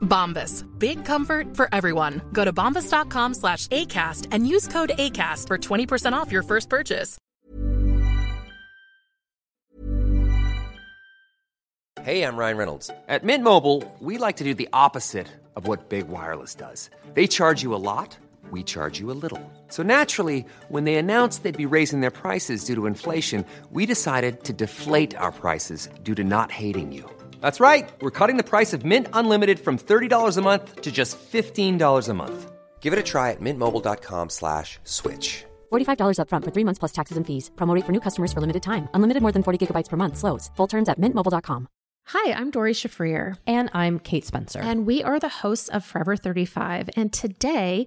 Bombas. Big comfort for everyone. Go to bombas.com slash ACAST and use code ACAST for 20% off your first purchase. Hey, I'm Ryan Reynolds. At Mint Mobile, we like to do the opposite of what Big Wireless does. They charge you a lot, we charge you a little. So naturally, when they announced they'd be raising their prices due to inflation, we decided to deflate our prices due to not hating you. That's right. We're cutting the price of Mint Unlimited from $30 a month to just $15 a month. Give it a try at mintmobile.com slash switch. $45 upfront for three months plus taxes and fees. Promo rate for new customers for limited time. Unlimited more than 40 gigabytes per month. Slows. Full terms at mintmobile.com. Hi, I'm Dori Shafrir. And I'm Kate Spencer. And we are the hosts of Forever 35. And today,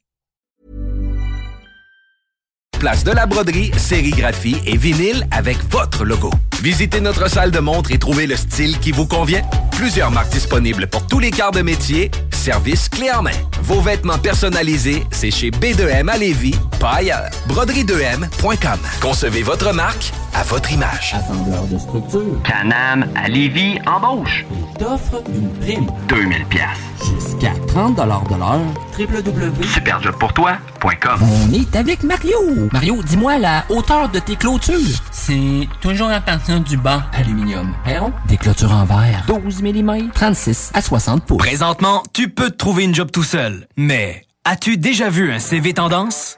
Place de la broderie, sérigraphie et vinyle avec votre logo. Visitez notre salle de montre et trouvez le style qui vous convient. Plusieurs marques disponibles pour tous les quarts de métier. Service clé en main. Vos vêtements personnalisés, c'est chez B2M à Lévis, pas ailleurs. Broderie2M.com. Concevez votre marque à votre image. Assembleur de structure. Canam à Lévis embauche. T'offre une prime. 2000 pièces. Jusqu'à 30 de l'heure. On est avec Mario. Mario, dis-moi la hauteur de tes clôtures? C'est toujours à partir du bas. Aluminium. Perron? Des clôtures en verre. 12 mm. 36 à 60 pouces. Présentement, tu peux te trouver une job tout seul. Mais as-tu déjà vu un CV tendance?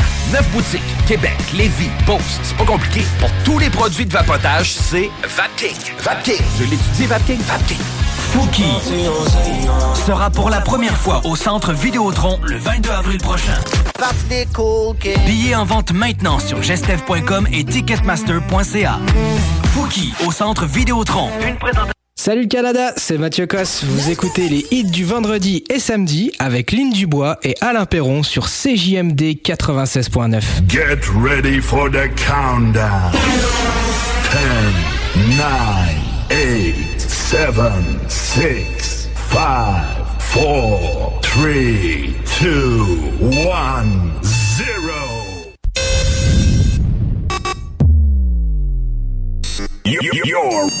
Neuf boutiques, Québec, Lévis, Beauce, c'est pas compliqué. Pour tous les produits de vapotage, c'est Vapking. Vapking, je l'étudie, Vapking, Vapking. Fouki sera pour la première fois au Centre Vidéotron le 22 avril prochain. Billets en vente maintenant sur gestev.com et ticketmaster.ca. Fouki au Centre Vidéotron. Une présentation Salut le Canada, c'est Mathieu Cosse. Vous écoutez les hits du vendredi et samedi avec Lynn Dubois et Alain Perron sur CJMD 96.9. Get ready for the countdown. 10, 9, 8, 7, 6, 5, 4, 3, 2, 1, 0. You're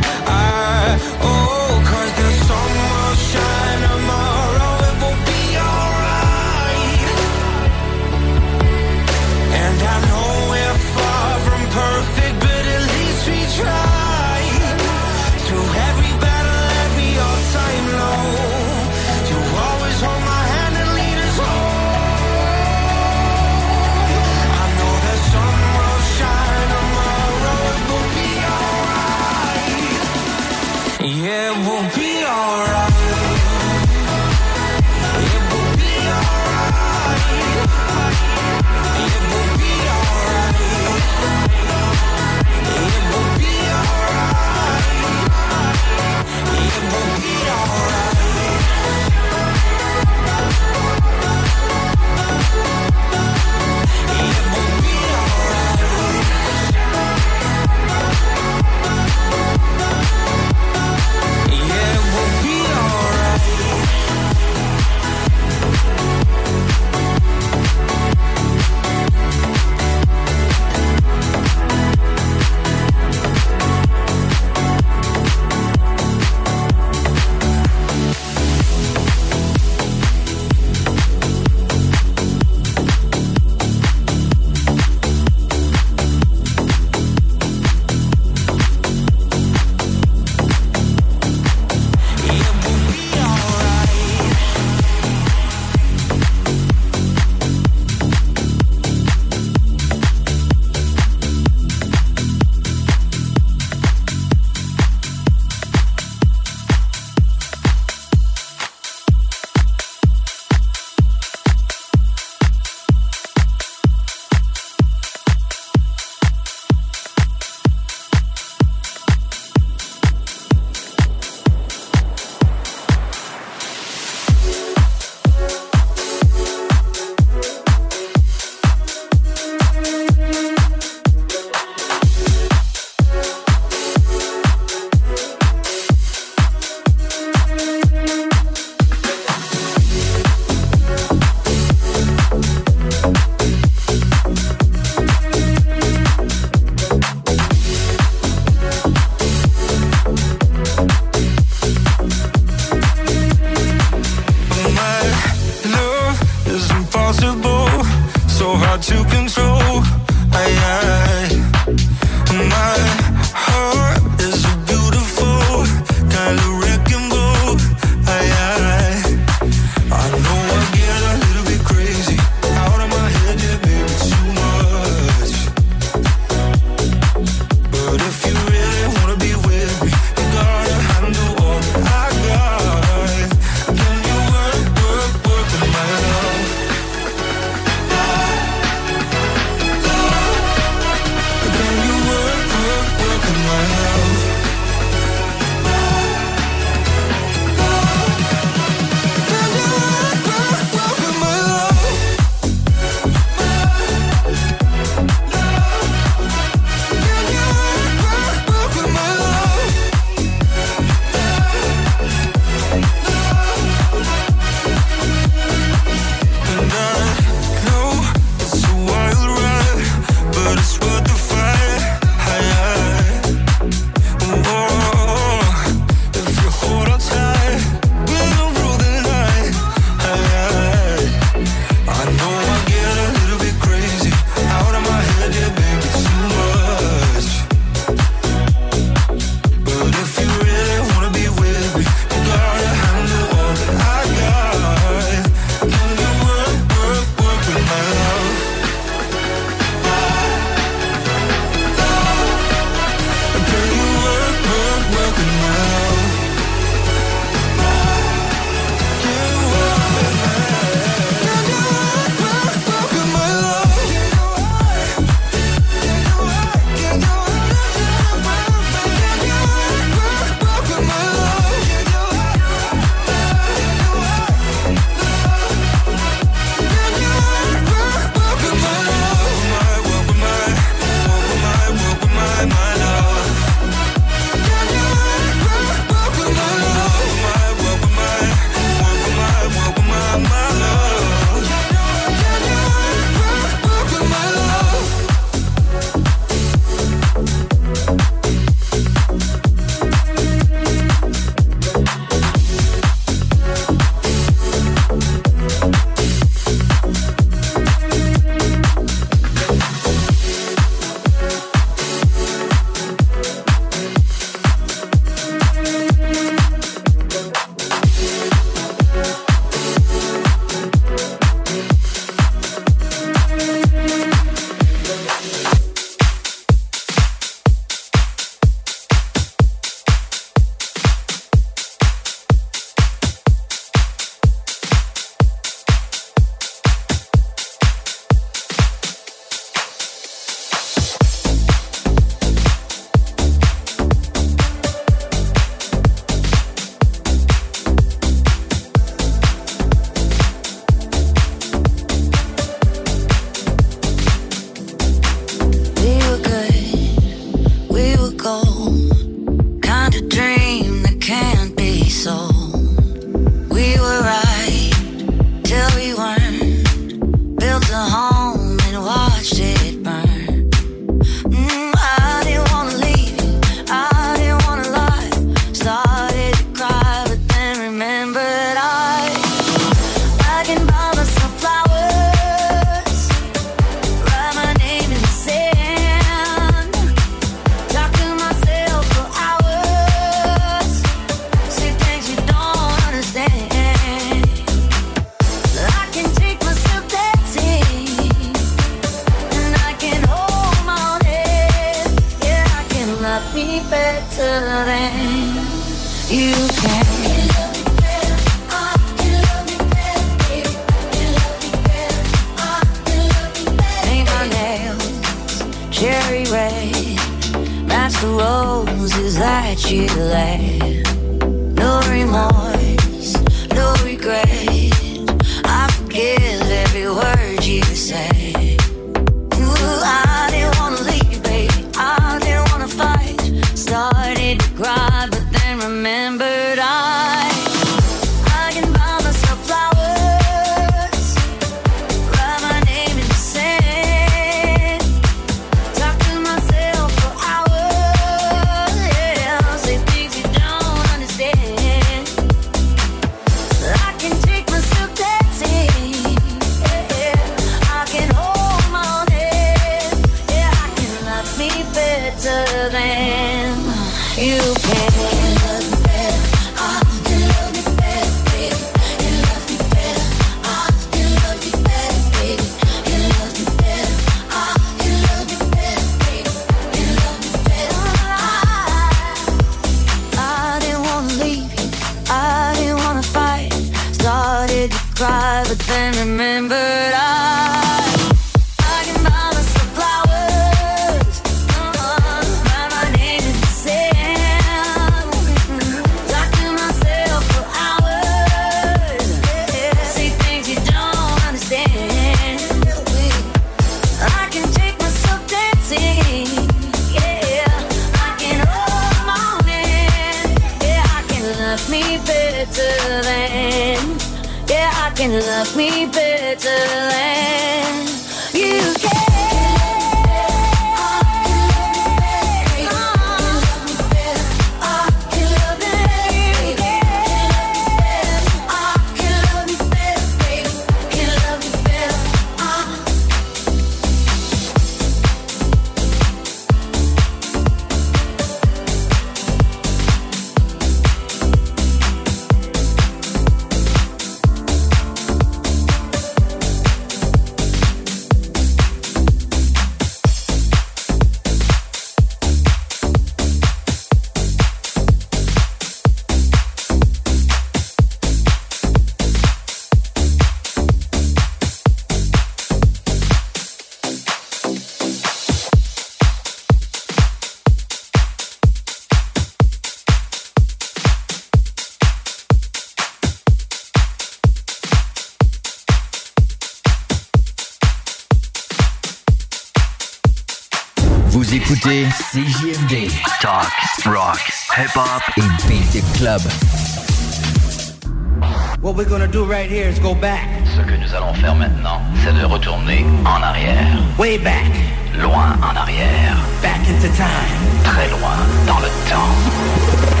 Ce que nous allons faire maintenant, c'est de retourner en arrière. Way back. Loin en arrière. Back into time. Très loin dans le temps.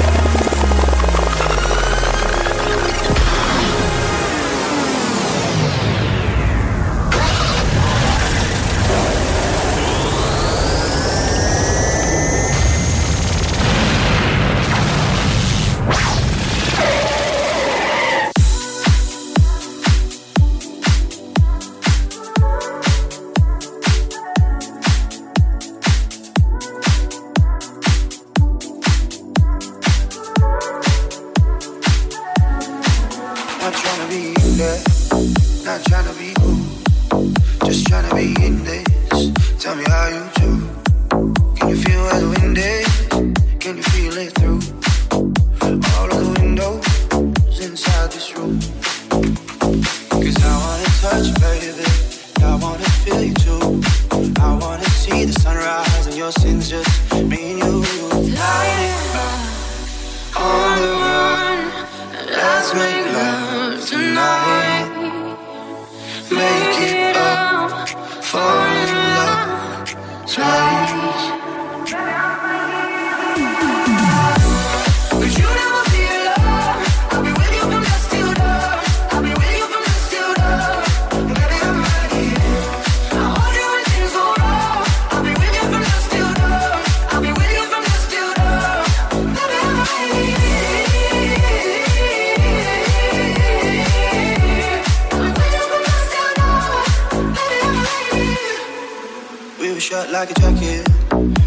We were shot like a jacket,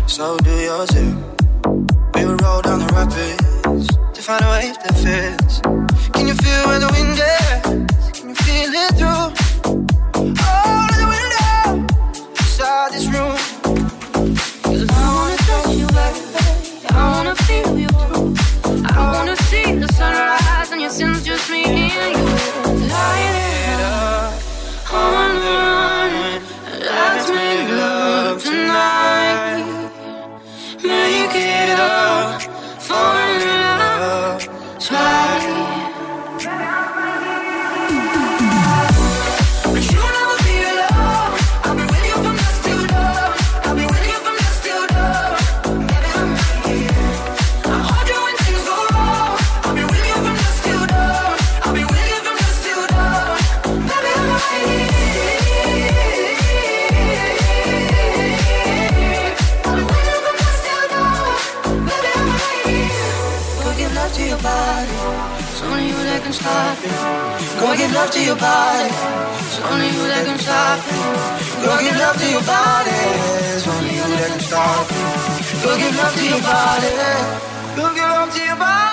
so do yours too. We would roll down the rapids to find a wave that fits. Can you feel where the wind is? Can you feel it through? love to your body. It's only you that can stop it. Girl, give love to your body. It's only you that can stop it. Girl, give love to your body. Girl, give love to your body.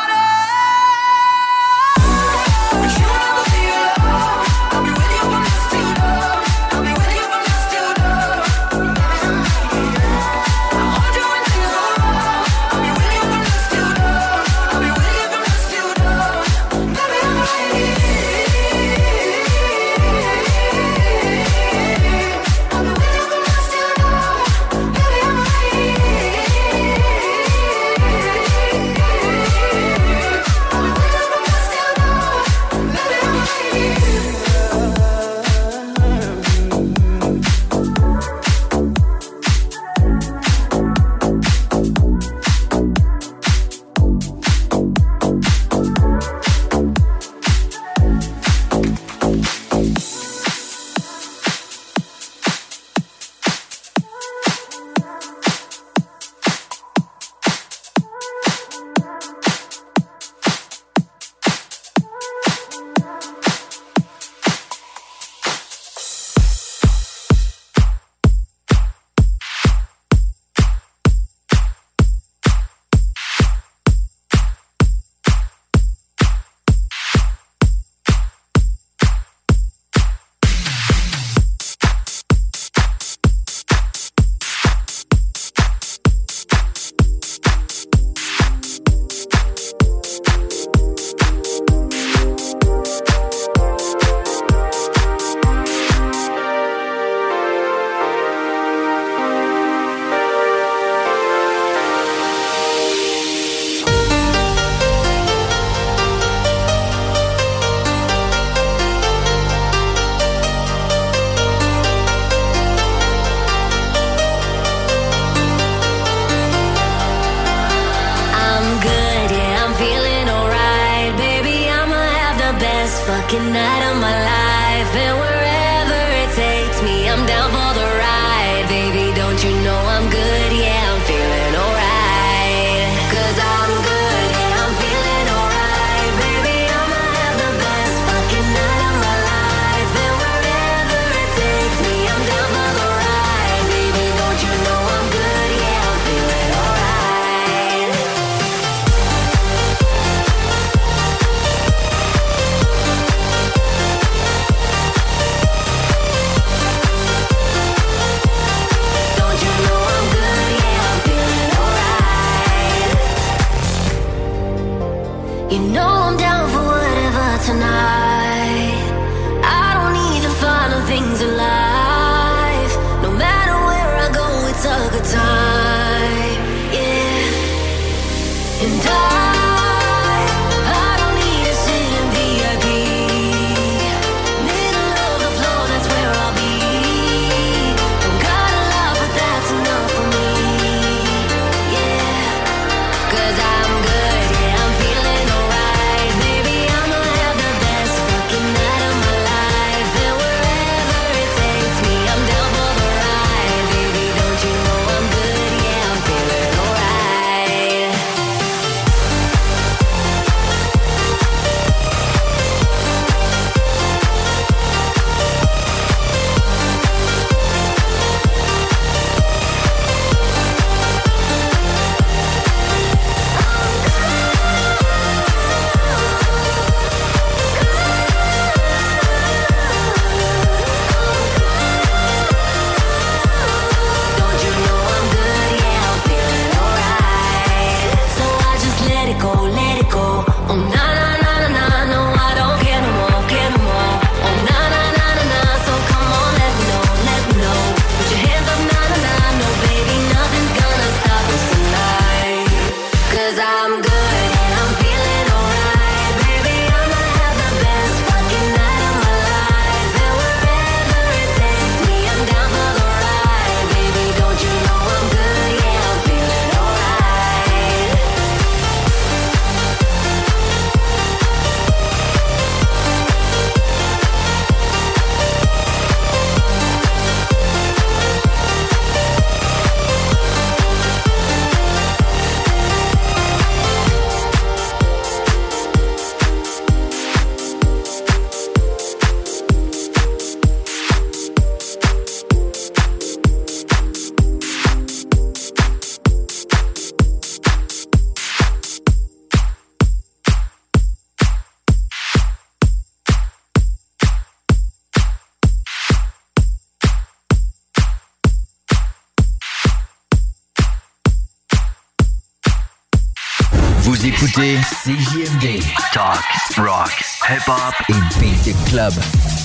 Hip-hop et beat club.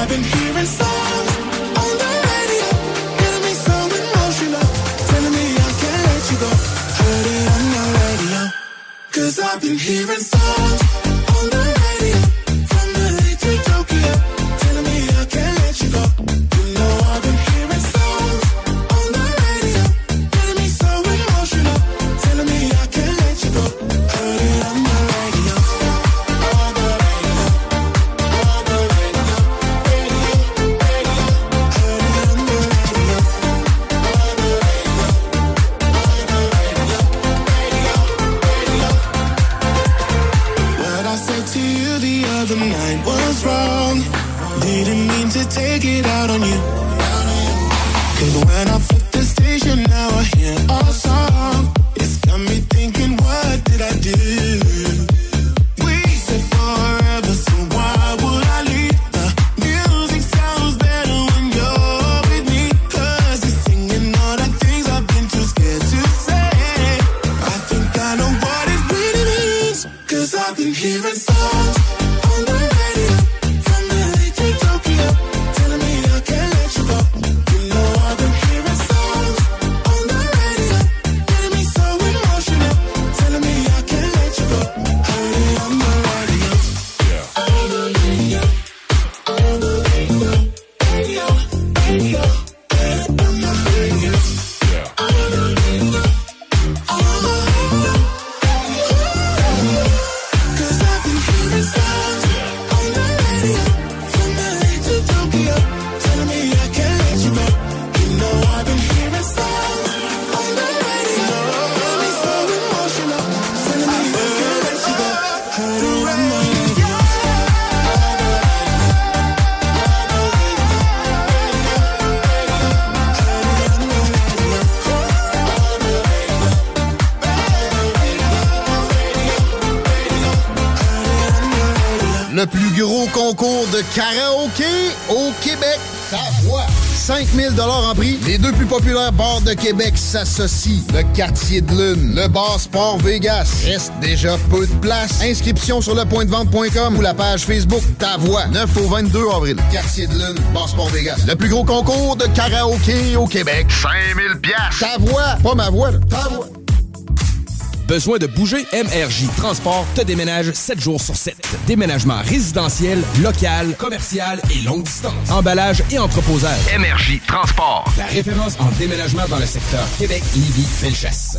I've been hearing songs Populaires bars de Québec s'associent. Le Quartier de Lune, le bar Sport Vegas. Reste déjà peu de place. Inscription sur lepointdevente.com ou la page Facebook Ta Voix. 9 au 22 avril. Quartier de Lune, bar Sport Vegas. Le plus gros concours de karaoké au Québec. 5000 pièces. Ta voix, pas ma voix. là. Ta voix. Besoin de bouger? MRJ Transport te déménage 7 jours sur 7. Déménagement résidentiel, local, commercial et longue distance. Emballage et entreposage. MRJ Transport. La référence en déménagement dans le secteur Québec, Lévis, Felchasse.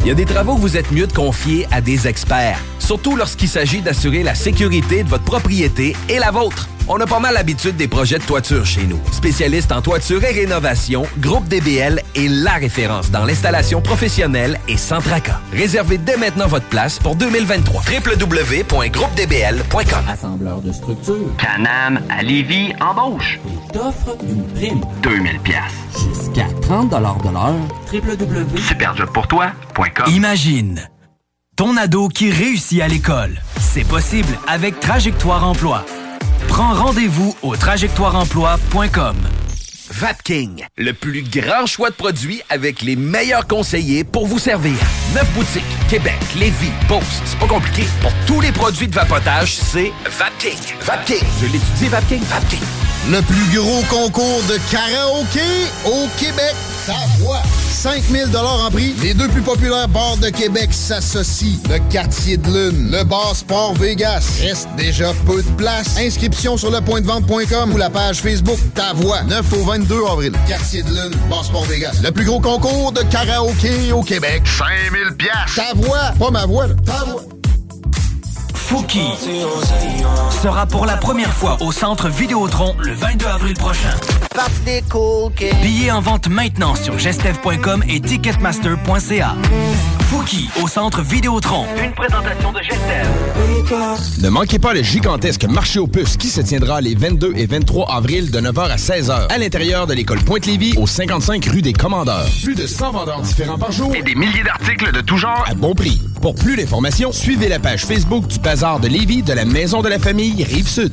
Il y a des travaux que vous êtes mieux de confier à des experts, surtout lorsqu'il s'agit d'assurer la sécurité de votre propriété et la vôtre. On a pas mal l'habitude des projets de toiture chez nous. Spécialiste en toiture et rénovation, Groupe DBL est la référence dans l'installation professionnelle et sans tracas. Réservez dès maintenant votre place pour 2023. www.groupedbl.com Assembleur de structure. Canam à Lévis embauche. T'offre une prime. 2000 pièces. Jusqu'à 30 de l'heure. www. Superjobpourtoi.com Imagine ton ado qui réussit à l'école. C'est possible avec Trajectoire Emploi. Prends rendez-vous au trajectoireemploi.com. Vapking, le plus grand choix de produits avec les meilleurs conseillers pour vous servir. Neuf boutiques, Québec, Lévis, Beauce. C'est pas compliqué. Pour tous les produits de vapotage, c'est Vapking. Vapking. Je l'étudie, Vapking. Vapking. Le plus gros concours de karaoké au Québec. Ta voix. 5000 en prix. Les deux plus populaires bars de Québec s'associent. Le quartier de lune, le bar Sport Vegas. Reste déjà peu de place. Inscription sur lepointdevente.com ou la page Facebook Ta Voix. 9 au 22 avril. Quartier de lune, bar Sport Vegas. Le plus gros concours de karaoké au Québec. 5000 pièces. Ta voix, pas ma voix, ta voix. Fouki sera pour la première fois au centre Vidéotron le 22 avril prochain. Billets en vente maintenant sur gestev.com et ticketmaster.ca. Fouki au centre Vidéotron. Une présentation de Gestev. Ne manquez pas le gigantesque marché aux puces qui se tiendra les 22 et 23 avril de 9h à 16h à l'intérieur de l'école Pointe-Lévis au 55 rue des Commandeurs. Plus de 100 vendeurs différents par jour et des milliers d'articles de tout genre à bon prix. Pour plus d'informations, suivez la page Facebook du Bazar de Lévis de la Maison de la Famille Rive-Sud.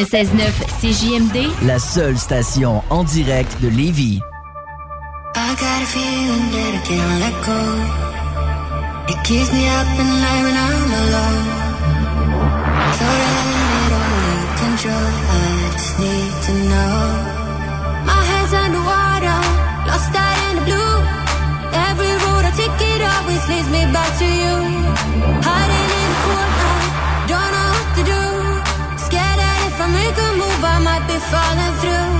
96.9 CJMD, la seule station en direct de Lévis. I got a feeling that I can't let go. It keeps me up at night when I'm alone. Throwing it all in control. I just need to know. My head's underwater, lost out in the blue. Every road I take, it always leads me back to you. might be falling through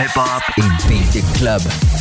rock, hip-hop et beat club.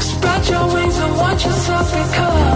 Spread your wings and watch yourself become.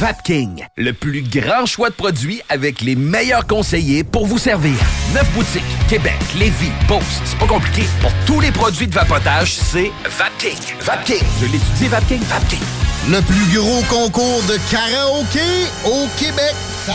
Vapking, le plus grand choix de produits avec les meilleurs conseillers pour vous servir. Neuf boutiques, Québec, Lévis, Beauce, c'est pas compliqué. Pour tous les produits de vapotage, c'est Vapking. Vapking. Je l'étudie, Vapking. Vapking. Le plus gros concours de karaoké au Québec. Ta.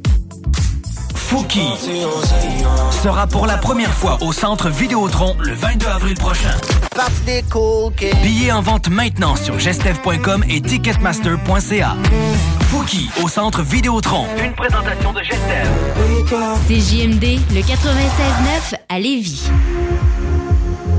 Fouki sera pour la première fois au Centre Vidéotron le 22 avril prochain. Billets en vente maintenant sur gestev.com et ticketmaster.ca. Fouki au Centre Vidéotron. Une présentation de Gestev. CJMD, le 96.9 à Lévis.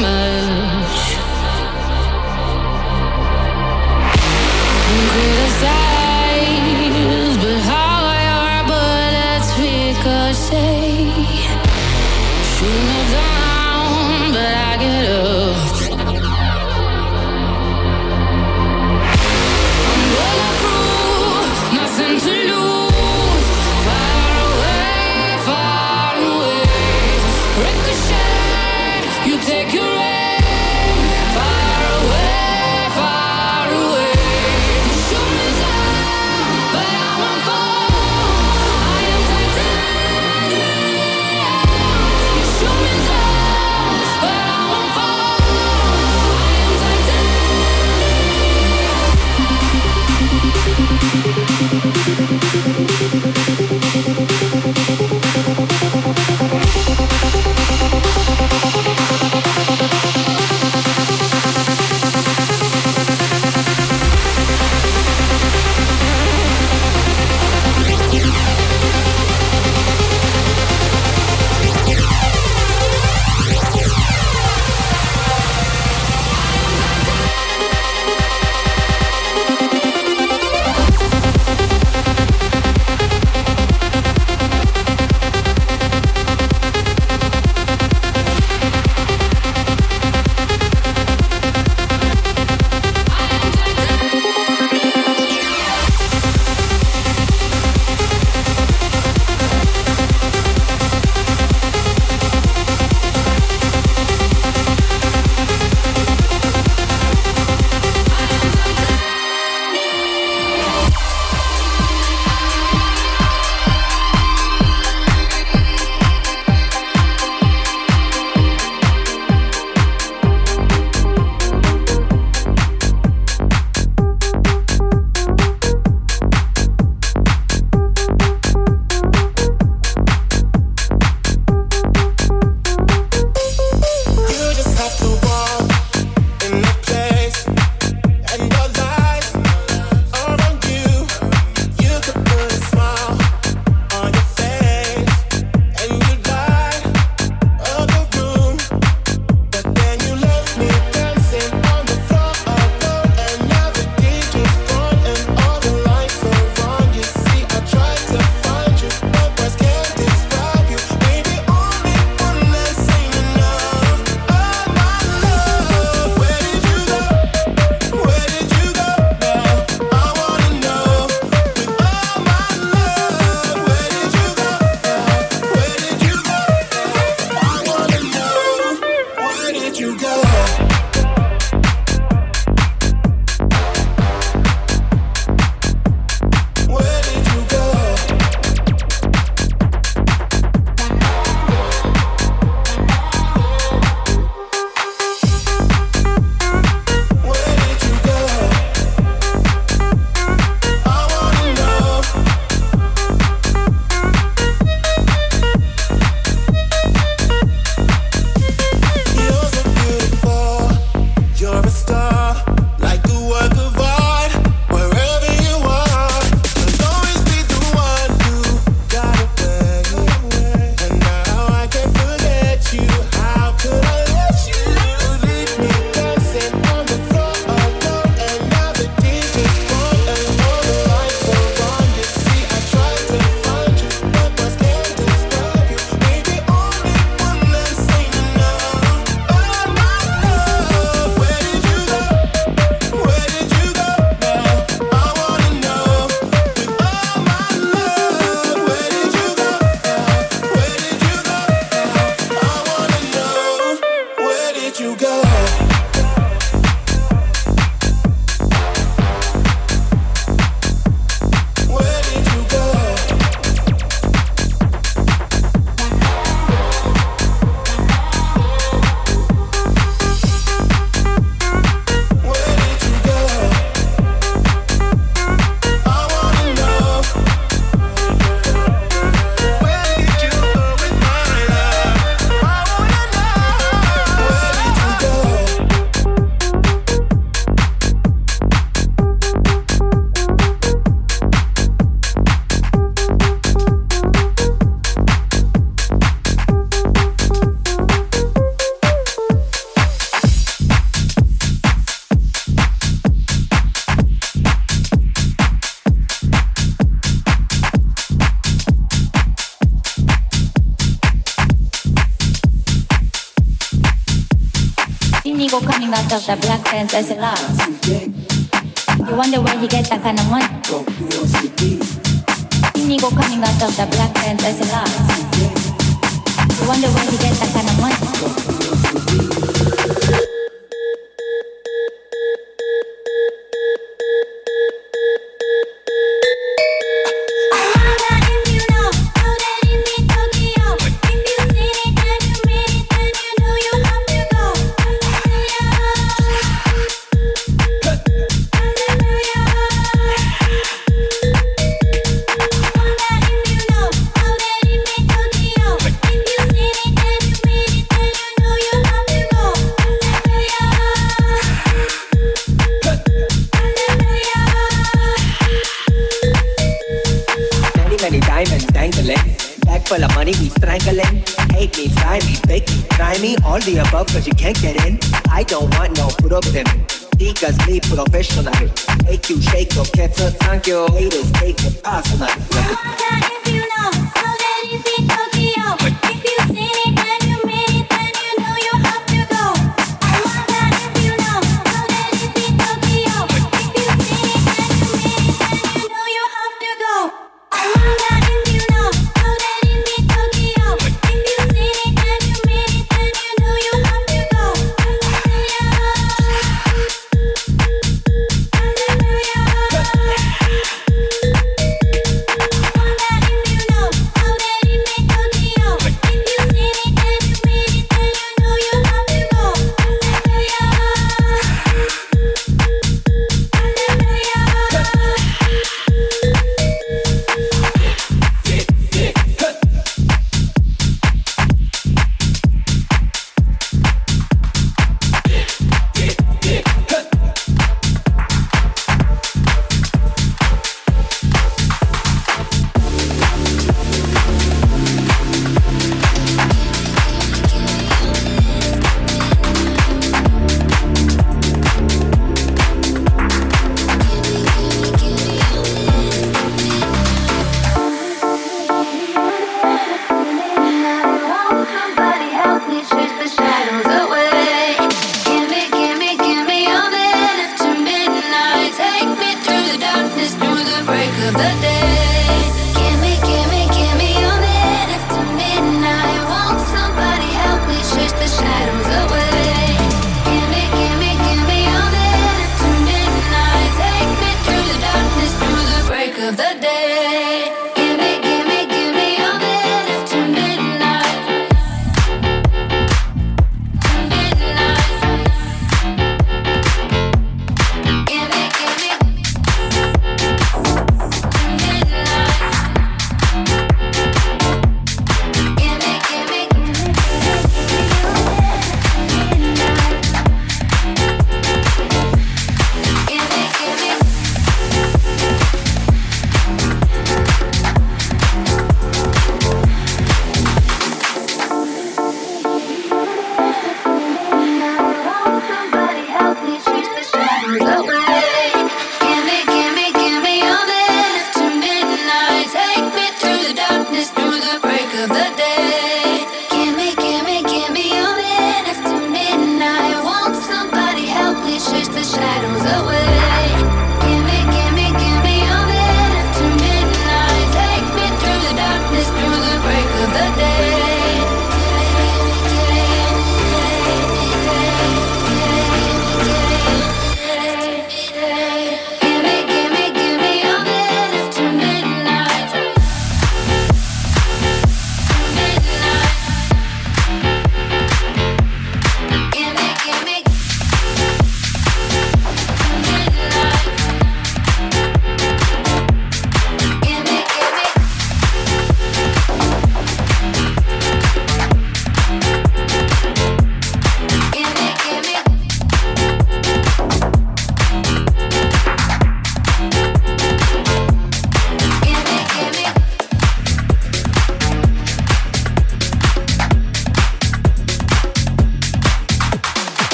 summer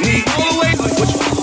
need. All the way. What you want? I got what you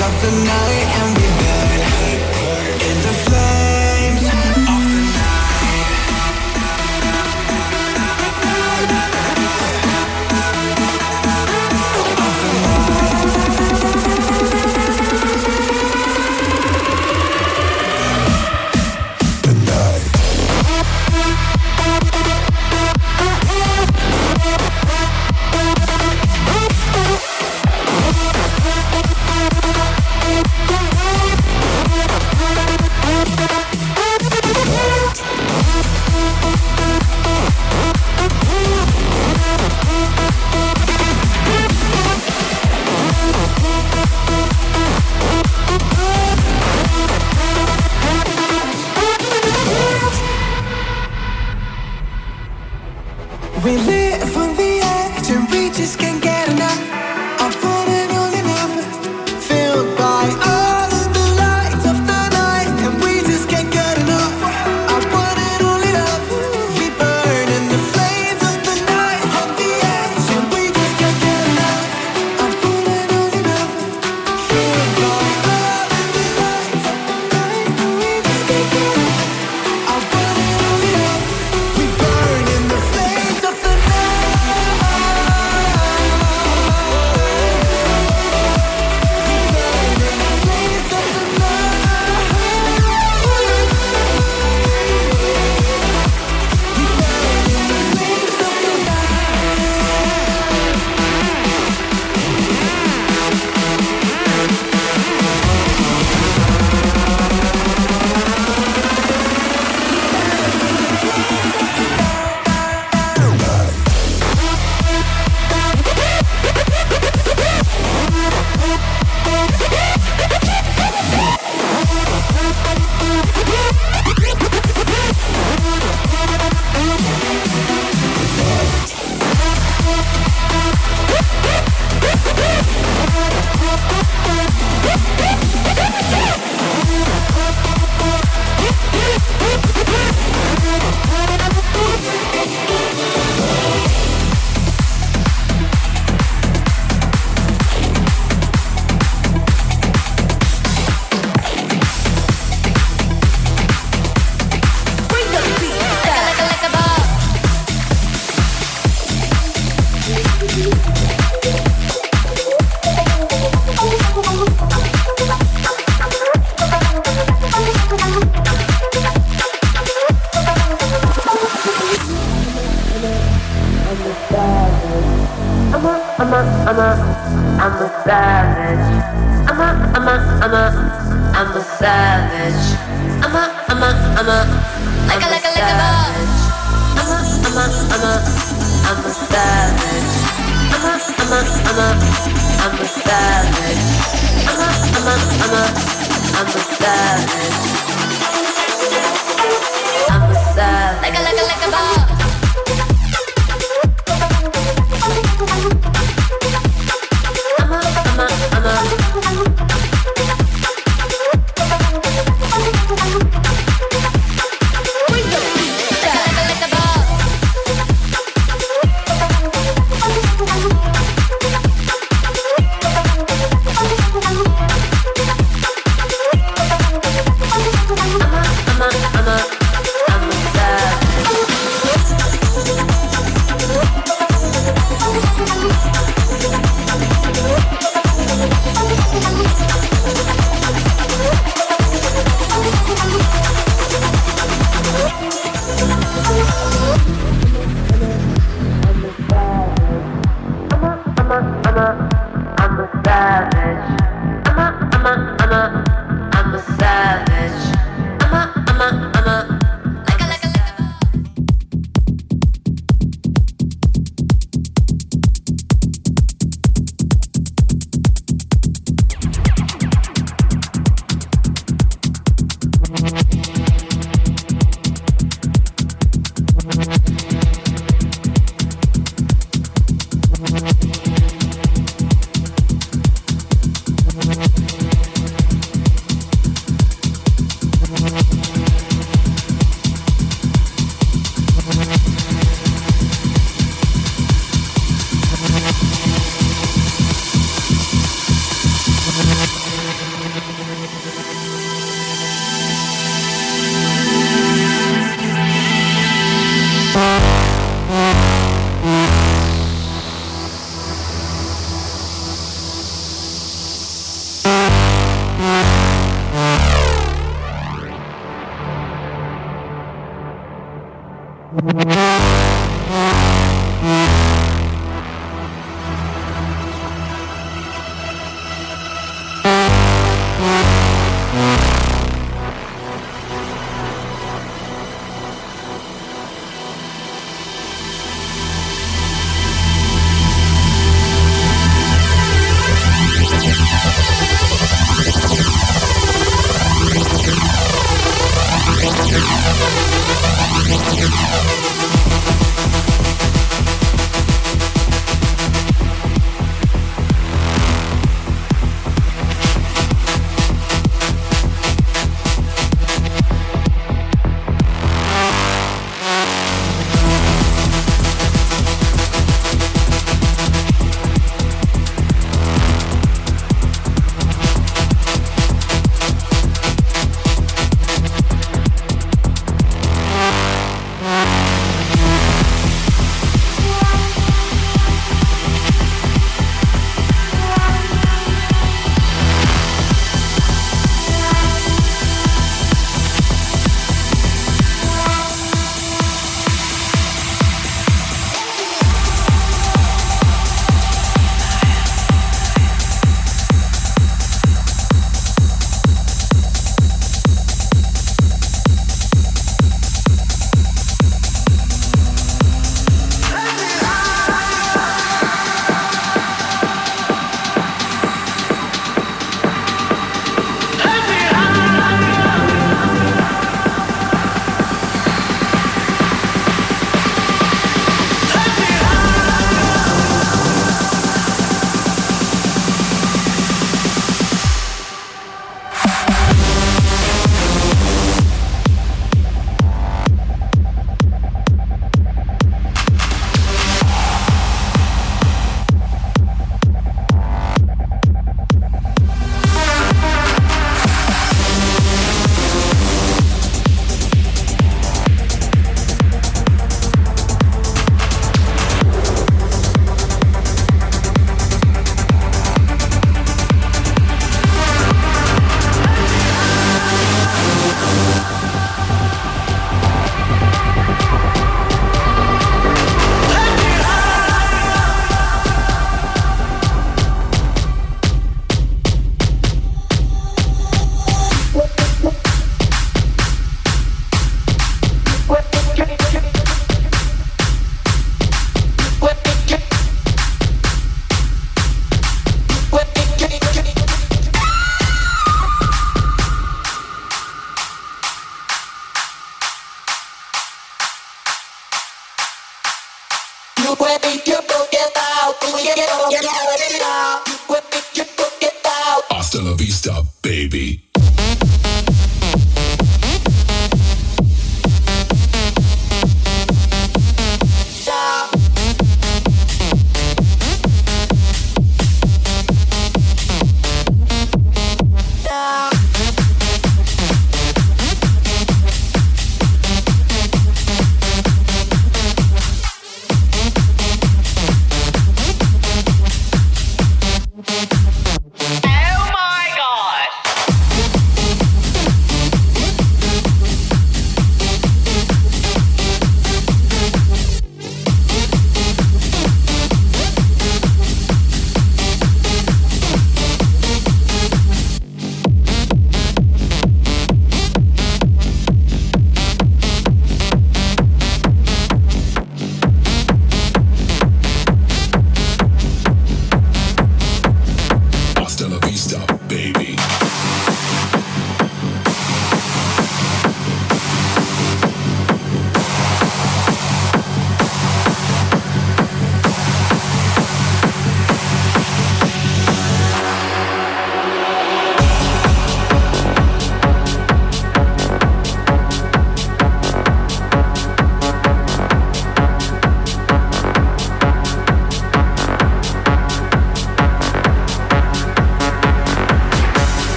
of the night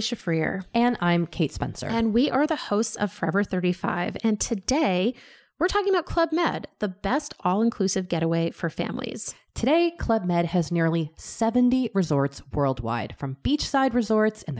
Hi, I'm Dory Shafrier. And I'm Kate Spencer. And we are the hosts of Forever 35. And today, we're talking about Club Med, the best all inclusive getaway for families. Today, Club Med has nearly 70 resorts worldwide, from beachside resorts in the